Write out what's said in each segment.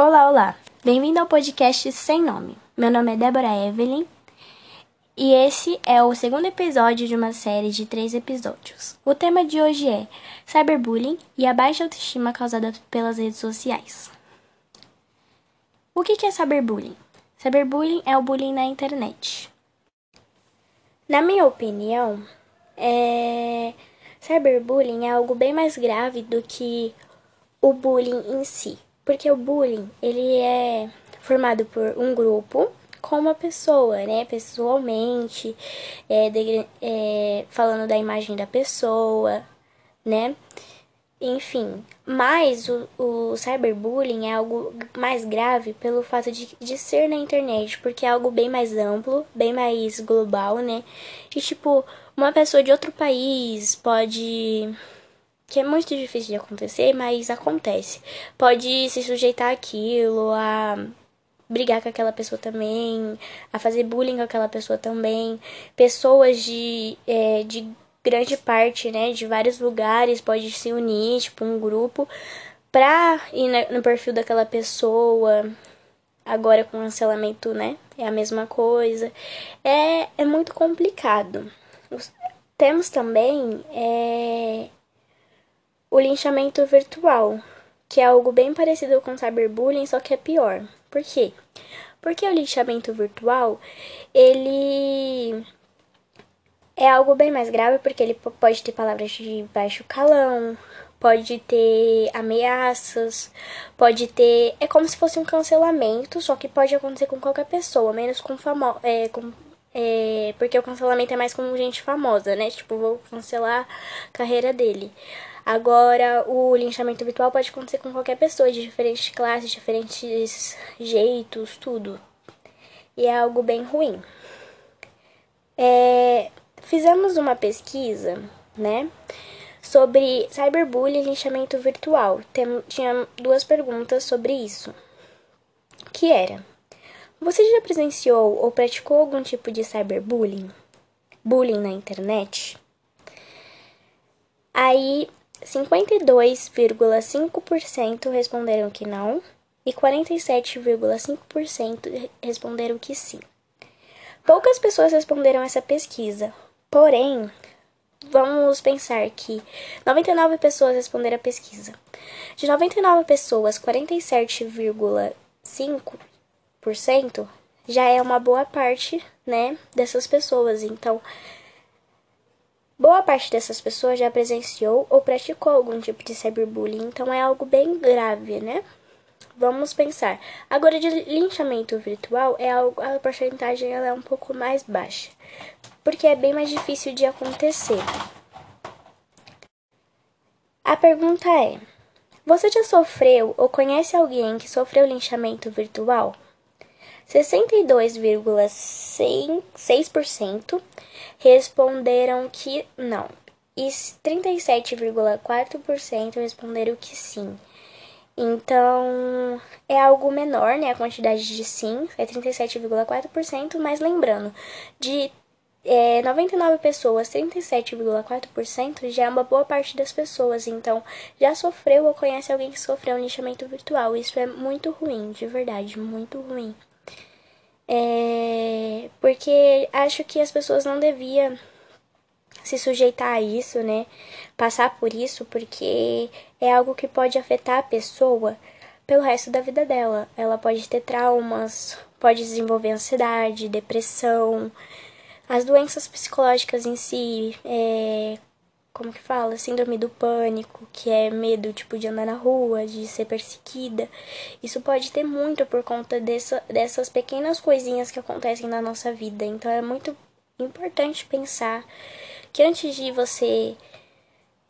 Olá, olá! Bem-vindo ao podcast Sem Nome. Meu nome é Débora Evelyn e esse é o segundo episódio de uma série de três episódios. O tema de hoje é cyberbullying e a baixa autoestima causada pelas redes sociais. O que é cyberbullying? Cyberbullying é o bullying na internet. Na minha opinião, é... cyberbullying é algo bem mais grave do que o bullying em si. Porque o bullying, ele é formado por um grupo com uma pessoa, né? Pessoalmente, é, de, é, falando da imagem da pessoa, né? Enfim, mas o, o cyberbullying é algo mais grave pelo fato de, de ser na internet, porque é algo bem mais amplo, bem mais global, né? E tipo, uma pessoa de outro país pode que é muito difícil de acontecer, mas acontece. Pode se sujeitar aquilo, a brigar com aquela pessoa também, a fazer bullying com aquela pessoa também. Pessoas de, é, de grande parte, né, de vários lugares, pode se unir, tipo, um grupo, pra ir no perfil daquela pessoa. Agora com cancelamento, né, é a mesma coisa. É, é muito complicado. Temos também é, o linchamento virtual, que é algo bem parecido com cyberbullying, só que é pior. Por quê? Porque o linchamento virtual, ele é algo bem mais grave porque ele pode ter palavras de baixo calão, pode ter ameaças, pode ter. É como se fosse um cancelamento, só que pode acontecer com qualquer pessoa, menos com famoso. É, com, é, porque o cancelamento é mais com gente famosa, né? Tipo, vou cancelar a carreira dele. Agora, o linchamento virtual pode acontecer com qualquer pessoa, de diferentes classes, diferentes jeitos, tudo. E é algo bem ruim. É, fizemos uma pesquisa, né, sobre cyberbullying e linchamento virtual. Tem, tinha duas perguntas sobre isso. Que era: Você já presenciou ou praticou algum tipo de cyberbullying? Bullying na internet? Aí 52,5% responderam que não e 47,5% responderam que sim. Poucas pessoas responderam essa pesquisa, porém, vamos pensar que 99 pessoas responderam a pesquisa. De 99 pessoas, 47,5% já é uma boa parte, né, dessas pessoas. Então, Boa parte dessas pessoas já presenciou ou praticou algum tipo de cyberbullying, então é algo bem grave, né? Vamos pensar. Agora, de linchamento virtual, é algo, a porcentagem ela é um pouco mais baixa, porque é bem mais difícil de acontecer. A pergunta é: você já sofreu ou conhece alguém que sofreu linchamento virtual? 62,6% responderam que não, e 37,4% responderam que sim. Então, é algo menor, né? A quantidade de sim é 37,4%, mas lembrando, de é, 99 pessoas, 37,4% já é uma boa parte das pessoas. Então, já sofreu ou conhece alguém que sofreu um lixamento virtual. Isso é muito ruim, de verdade, muito ruim. É, porque acho que as pessoas não deviam se sujeitar a isso, né? Passar por isso, porque é algo que pode afetar a pessoa pelo resto da vida dela. Ela pode ter traumas, pode desenvolver ansiedade, depressão, as doenças psicológicas em si, é, como que fala? Síndrome do pânico, que é medo, tipo, de andar na rua, de ser perseguida. Isso pode ter muito por conta dessa, dessas pequenas coisinhas que acontecem na nossa vida. Então é muito importante pensar que antes de você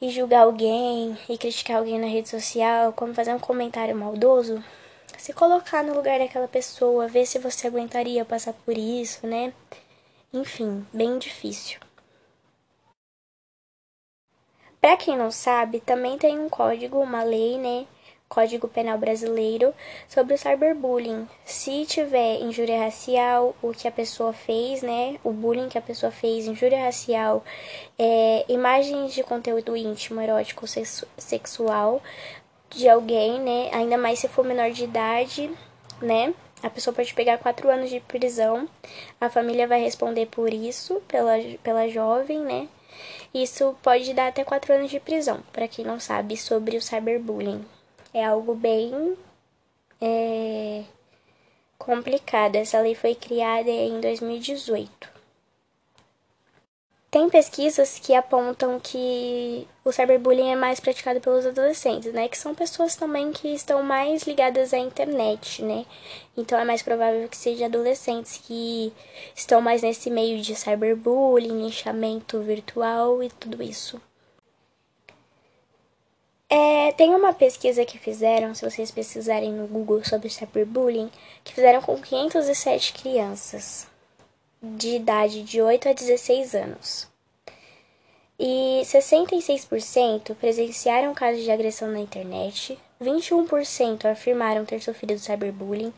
ir julgar alguém e criticar alguém na rede social, como fazer um comentário maldoso, se colocar no lugar daquela pessoa, ver se você aguentaria passar por isso, né? Enfim, bem difícil. Para quem não sabe, também tem um código, uma lei, né? Código Penal Brasileiro sobre o cyberbullying. Se tiver injúria racial, o que a pessoa fez, né? O bullying que a pessoa fez, injúria racial, é, imagens de conteúdo íntimo, erótico, sexual, de alguém, né? Ainda mais se for menor de idade, né? A pessoa pode pegar quatro anos de prisão. A família vai responder por isso, pela, pela jovem, né? Isso pode dar até quatro anos de prisão, para quem não sabe sobre o cyberbullying. É algo bem é, complicado. Essa lei foi criada em 2018. Tem pesquisas que apontam que o cyberbullying é mais praticado pelos adolescentes, né? Que são pessoas também que estão mais ligadas à internet, né? Então é mais provável que sejam adolescentes que estão mais nesse meio de cyberbullying, linchamento virtual e tudo isso. É, tem uma pesquisa que fizeram, se vocês pesquisarem no Google sobre cyberbullying, que fizeram com 507 crianças de idade de 8 a 16 anos. E 66% presenciaram casos de agressão na internet, 21% afirmaram ter sofrido cyberbullying,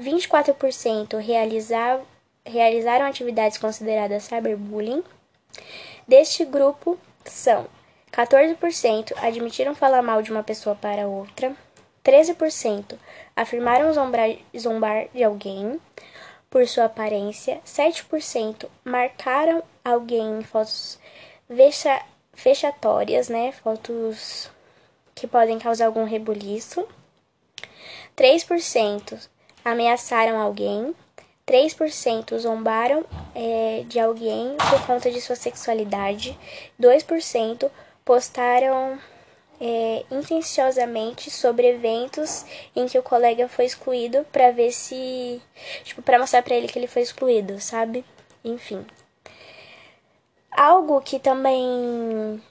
24% realizar, realizaram atividades consideradas cyberbullying. Deste grupo, são 14% admitiram falar mal de uma pessoa para outra, 13% afirmaram zombar, zombar de alguém, por sua aparência, 7% marcaram alguém em fotos vexa, fechatórias, né? Fotos que podem causar algum rebuliço. 3% ameaçaram alguém. 3% zombaram é, de alguém por conta de sua sexualidade. 2% postaram é, intenciosamente sobre eventos em que o colega foi excluído para ver se. Tipo, para mostrar para ele que ele foi excluído, sabe? Enfim. Algo que também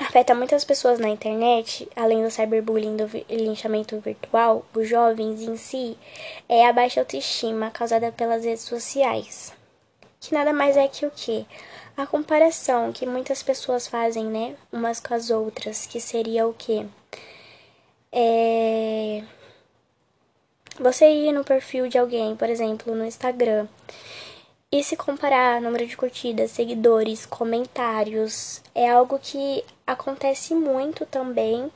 afeta muitas pessoas na internet, além do cyberbullying do linchamento virtual, os jovens em si, é a baixa autoestima causada pelas redes sociais. Que nada mais é que o que? A comparação que muitas pessoas fazem, né, umas com as outras, que seria o quê? É... Você ir no perfil de alguém, por exemplo, no Instagram, e se comparar número de curtidas, seguidores, comentários, é algo que acontece muito também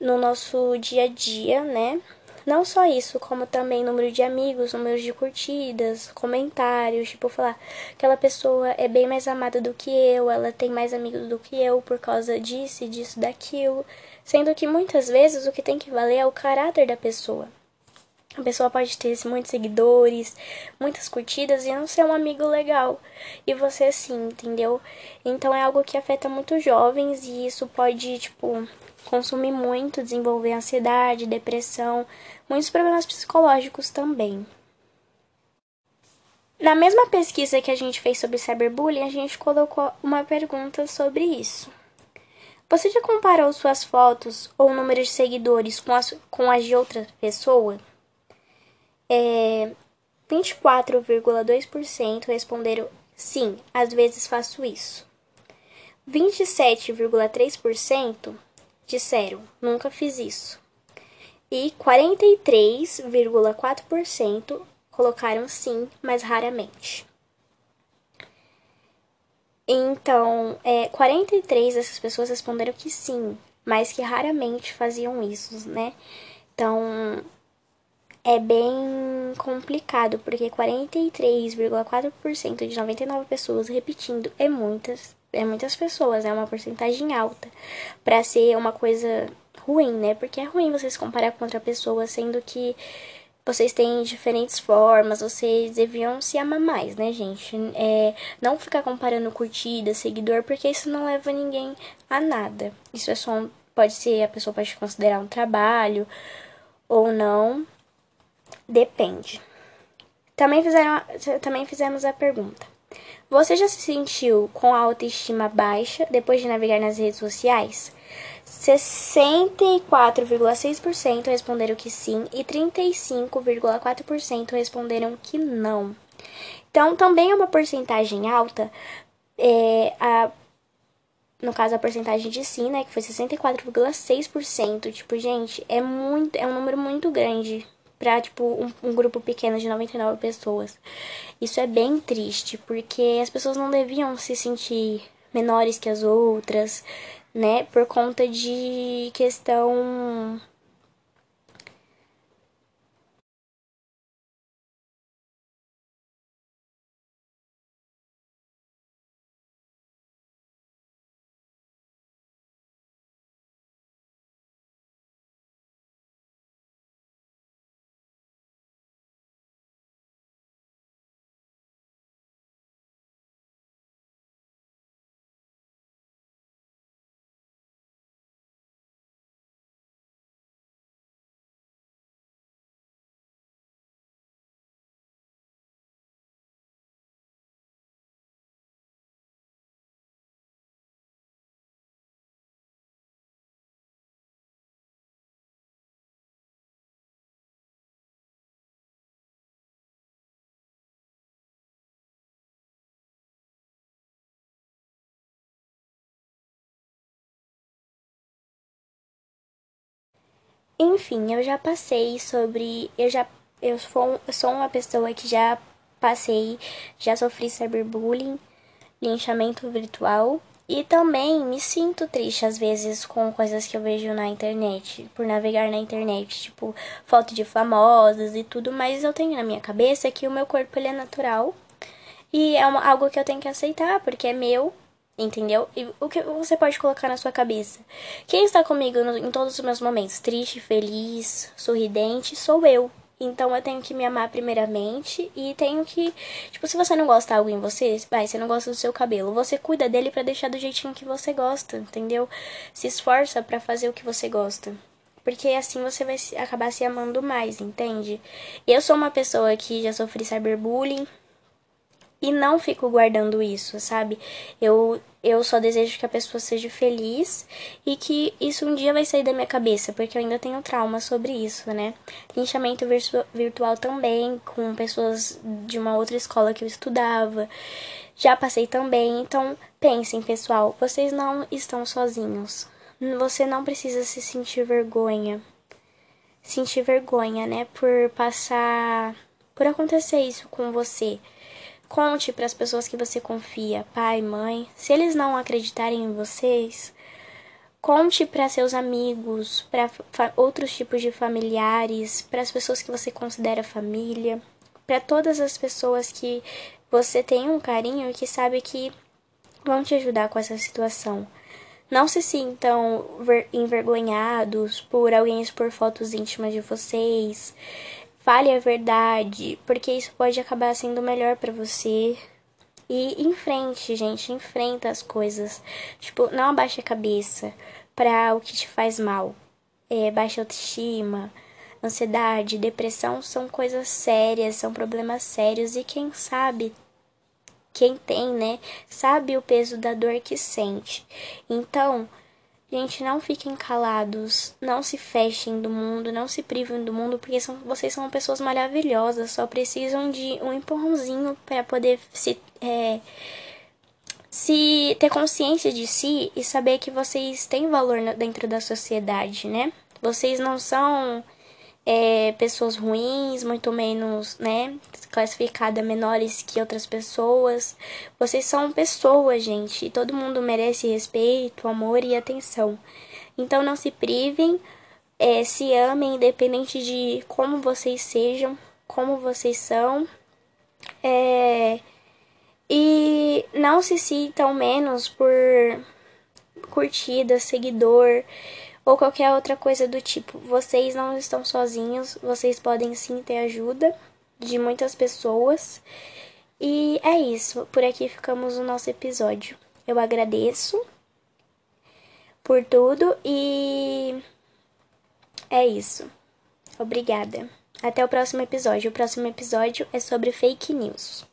no nosso dia a dia, né? Não só isso, como também número de amigos, número de curtidas, comentários, tipo, falar aquela pessoa é bem mais amada do que eu, ela tem mais amigos do que eu por causa disso, disso, daquilo. Sendo que muitas vezes o que tem que valer é o caráter da pessoa. A pessoa pode ter muitos seguidores, muitas curtidas e não ser um amigo legal. E você sim, entendeu? Então é algo que afeta muito jovens e isso pode, tipo, consumir muito, desenvolver ansiedade, depressão, muitos problemas psicológicos também. Na mesma pesquisa que a gente fez sobre cyberbullying, a gente colocou uma pergunta sobre isso. Você já comparou suas fotos ou número de seguidores com as, com as de outra pessoa? É, 24,2% responderam sim, às vezes faço isso. 27,3% disseram nunca fiz isso e 43,4% colocaram sim, mas raramente. Então, é, 43 dessas pessoas responderam que sim, mas que raramente faziam isso, né? Então, é bem complicado, porque 43,4% de 99 pessoas repetindo é muitas, é muitas pessoas, é uma porcentagem alta para ser uma coisa ruim, né? Porque é ruim você se comparar com outra pessoa, sendo que vocês têm diferentes formas, vocês deviam se amar mais, né, gente? É, não ficar comparando curtida, seguidor, porque isso não leva ninguém a nada. Isso é só um, pode ser, a pessoa pode considerar um trabalho ou não, depende. Também, fizeram, também fizemos a pergunta. Você já se sentiu com a autoestima baixa depois de navegar nas redes sociais? 64,6% responderam que sim e 35,4% responderam que não. Então, também é uma porcentagem alta, é, a, no caso a porcentagem de sim, né, que foi 64,6%. Tipo, gente, é muito, é um número muito grande para tipo um, um, grupo pequeno de 99 pessoas. Isso é bem triste, porque as pessoas não deviam se sentir menores que as outras, né? Por conta de questão Enfim, eu já passei sobre. Eu já. Eu sou, eu sou uma pessoa que já passei, já sofri cyberbullying, linchamento virtual. E também me sinto triste às vezes com coisas que eu vejo na internet, por navegar na internet, tipo foto de famosas e tudo, mas eu tenho na minha cabeça que o meu corpo ele é natural e é uma, algo que eu tenho que aceitar, porque é meu, entendeu? E o que você pode colocar na sua cabeça? Quem está comigo no, em todos os meus momentos, triste, feliz, sorridente, sou eu. Então eu tenho que me amar primeiramente e tenho que, tipo, se você não gosta algo em você, vai, você não gosta do seu cabelo, você cuida dele para deixar do jeitinho que você gosta, entendeu? Se esforça para fazer o que você gosta. Porque assim você vai acabar se amando mais, entende? Eu sou uma pessoa que já sofri cyberbullying, e não fico guardando isso, sabe? Eu, eu só desejo que a pessoa seja feliz e que isso um dia vai sair da minha cabeça, porque eu ainda tenho trauma sobre isso, né? Linchamento virtual também, com pessoas de uma outra escola que eu estudava. Já passei também, então pensem, pessoal, vocês não estão sozinhos. Você não precisa se sentir vergonha. Sentir vergonha, né, por passar por acontecer isso com você. Conte para as pessoas que você confia, pai, mãe. Se eles não acreditarem em vocês, conte para seus amigos, para outros tipos de familiares, para as pessoas que você considera família, para todas as pessoas que você tem um carinho e que sabe que vão te ajudar com essa situação. Não se sintam envergonhados por alguém expor fotos íntimas de vocês. Fale a verdade, porque isso pode acabar sendo melhor para você. E em frente, gente, enfrenta as coisas. Tipo, não abaixe a cabeça para o que te faz mal. É, baixa autoestima, ansiedade, depressão são coisas sérias, são problemas sérios e quem sabe quem tem, né, sabe o peso da dor que sente. Então, Gente, não fiquem calados, não se fechem do mundo, não se privem do mundo, porque são, vocês são pessoas maravilhosas, só precisam de um empurrãozinho para poder se, é, se ter consciência de si e saber que vocês têm valor dentro da sociedade, né? Vocês não são é, pessoas ruins, muito menos, né, classificada menores que outras pessoas. Vocês são pessoas, gente, e todo mundo merece respeito, amor e atenção. Então não se privem, é, se amem, independente de como vocês sejam, como vocês são. É, e não se sintam menos por curtida, seguidor ou qualquer outra coisa do tipo. Vocês não estão sozinhos, vocês podem sim ter ajuda de muitas pessoas. E é isso, por aqui ficamos no nosso episódio. Eu agradeço por tudo e é isso. Obrigada. Até o próximo episódio. O próximo episódio é sobre fake news.